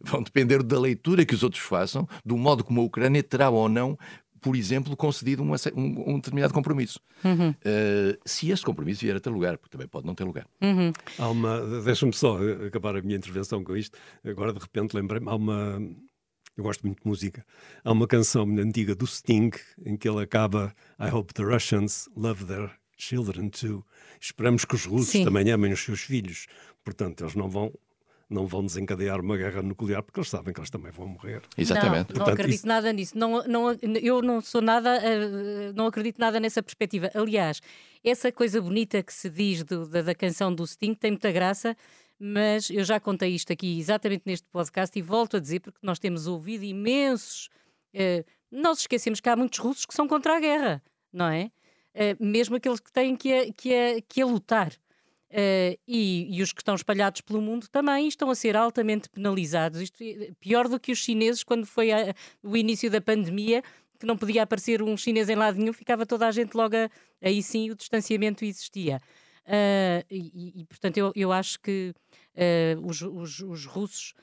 vão depender da leitura que os outros façam, do modo como a Ucrânia terá ou não por exemplo, concedido um, um, um determinado compromisso. Uhum. Uh, se esse compromisso vier a ter lugar, porque também pode não ter lugar. Uhum. Há uma. Deixa-me só acabar a minha intervenção com isto. Agora, de repente, lembrei-me. Há uma. Eu gosto muito de música. Há uma canção antiga do Sting em que ele acaba I hope the Russians love their children too. Esperamos que os russos Sim. também amem os seus filhos. Portanto, eles não vão não vão desencadear uma guerra nuclear porque eles sabem que eles também vão morrer. Exatamente. Não, não acredito isso... nada nisso. Não, não, eu não sou nada, uh, não acredito nada nessa perspectiva. Aliás, essa coisa bonita que se diz do, da, da, canção do Sting tem muita graça, mas eu já contei isto aqui exatamente neste podcast e volto a dizer porque nós temos ouvido imensos. Uh, nós esquecemos que há muitos russos que são contra a guerra, não é? Uh, mesmo aqueles que têm que a, que a, que a lutar. Uh, e, e, os que estão espalhados pelo mundo também estão a ser altamente penalizados. Isto é pior do que os chineses, quando foi a, o início da pandemia, que não podia aparecer um chinês em lado nenhum, ficava toda a gente logo a, aí sim o distanciamento existia. Uh, e, e, portanto, eu, eu acho que uh, os, os, os, russos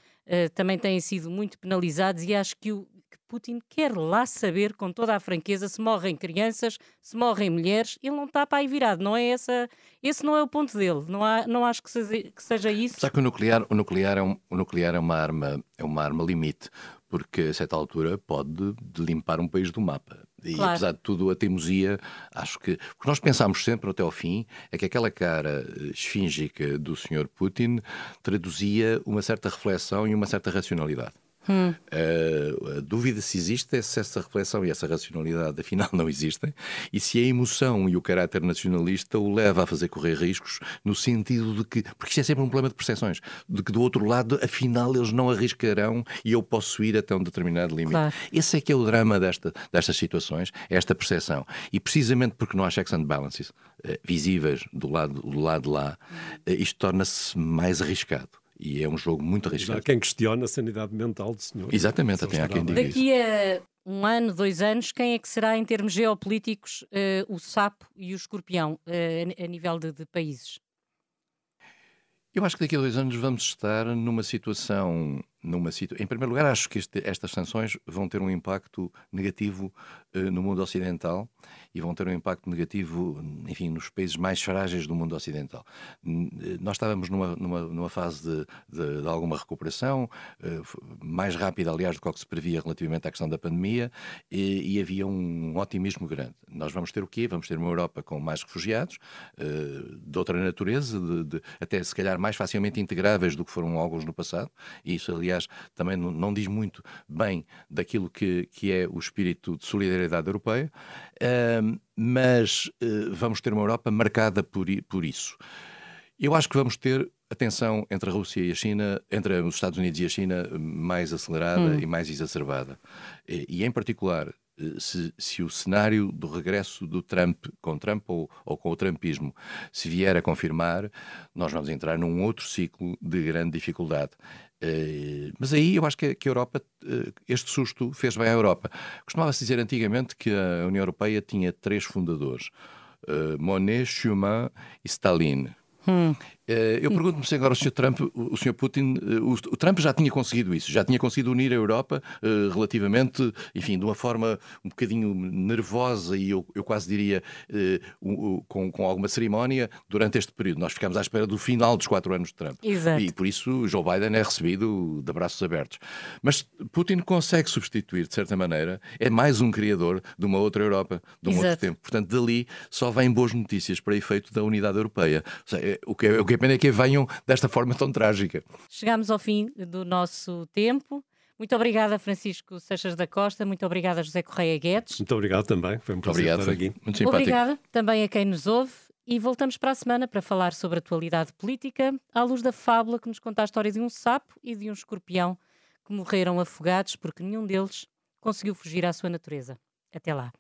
também têm sido muito penalizados e acho que o, Putin quer lá saber com toda a franqueza se morrem crianças, se morrem mulheres, ele não está para aí virado, não é essa, esse não é o ponto dele, não, há, não acho que seja, que seja isso. Só que o nuclear, o nuclear, é, um, o nuclear é, uma arma, é uma arma limite, porque a certa altura pode limpar um país do mapa. E claro. apesar de tudo, a teimosia, acho que. Porque nós pensámos sempre até ao fim é que aquela cara eh, esfíngica do Sr. Putin traduzia uma certa reflexão e uma certa racionalidade. Hum. Uh, a dúvida se existe é se essa reflexão e essa racionalidade afinal não existem e se a emoção e o caráter nacionalista o leva a fazer correr riscos no sentido de que, porque isto é sempre um problema de percepções, de que do outro lado afinal eles não arriscarão e eu posso ir até um determinado limite. Claro. Esse é que é o drama desta, destas situações, esta percepção. E precisamente porque não há checks and balances uh, visíveis do lado, do lado de lá, uh, isto torna-se mais arriscado. E é um jogo muito arriscado. Há quem questiona a sanidade mental do senhor. Exatamente, até há quem diga Daqui a um ano, dois anos, quem é que será, em termos geopolíticos, uh, o sapo e o escorpião uh, a nível de, de países? Eu acho que daqui a dois anos vamos estar numa situação numa. Em primeiro lugar, acho que este, estas sanções vão ter um impacto negativo uh, no mundo ocidental e vão ter um impacto negativo, enfim, nos países mais frágeis do mundo ocidental. Eh, nós estávamos numa, numa, numa fase de, de, de, alguma recuperação, uh, mais rápida, aliás, do que, se previa relativamente à questão da pandemia, e, e, havia um otimismo grande. Nós vamos ter o quê? Vamos ter uma Europa com mais refugiados, de outra natureza, de, até se calhar mais facilmente integráveis do que foram alguns no passado, e isso, aliás, aliás, também não, não diz muito bem daquilo que, que é o espírito de solidariedade europeia, uh, mas uh, vamos ter uma Europa marcada por, por isso. Eu acho que vamos ter a tensão entre a Rússia e a China, entre os Estados Unidos e a China, mais acelerada hum. e mais exacerbada. E, e, em particular, se, se, o cenário do regresso do Trump com Trump ou, ou, com o Trumpismo se vier a confirmar, nós vamos entrar num outro ciclo de grande dificuldade. Uh, mas aí eu acho que, que a Europa, uh, este susto fez bem à Europa. Costumava-se dizer antigamente que a União Europeia tinha três fundadores: uh, Monet, Schuman e Stalin. Hum. Eh, eu pergunto-me se agora o Sr. Trump, o Sr. Putin, eh, o Trump já tinha conseguido isso, já tinha conseguido unir a Europa eh, relativamente, enfim, de uma forma um bocadinho nervosa e eu, eu quase diria com, com alguma cerimónia durante este período. Nós ficamos à espera do final dos quatro anos de Trump. Exato. E por isso Joe Biden é recebido de braços abertos. Mas Putin consegue substituir, de certa maneira, é mais um criador de uma outra Europa, de um Exato. outro tempo. Portanto, dali só vêm boas notícias para efeito da unidade europeia. É, o que é, o que é pena é que venham desta forma tão trágica. Chegamos ao fim do nosso tempo. Muito obrigada, Francisco Seixas da Costa. Muito obrigada, José Correia Guedes. Muito obrigado também. Foi um prazer obrigado, estar aqui. Muito simpático. Obrigada também a quem nos ouve. E voltamos para a semana para falar sobre atualidade política, à luz da fábula que nos conta a história de um sapo e de um escorpião que morreram afogados porque nenhum deles conseguiu fugir à sua natureza. Até lá.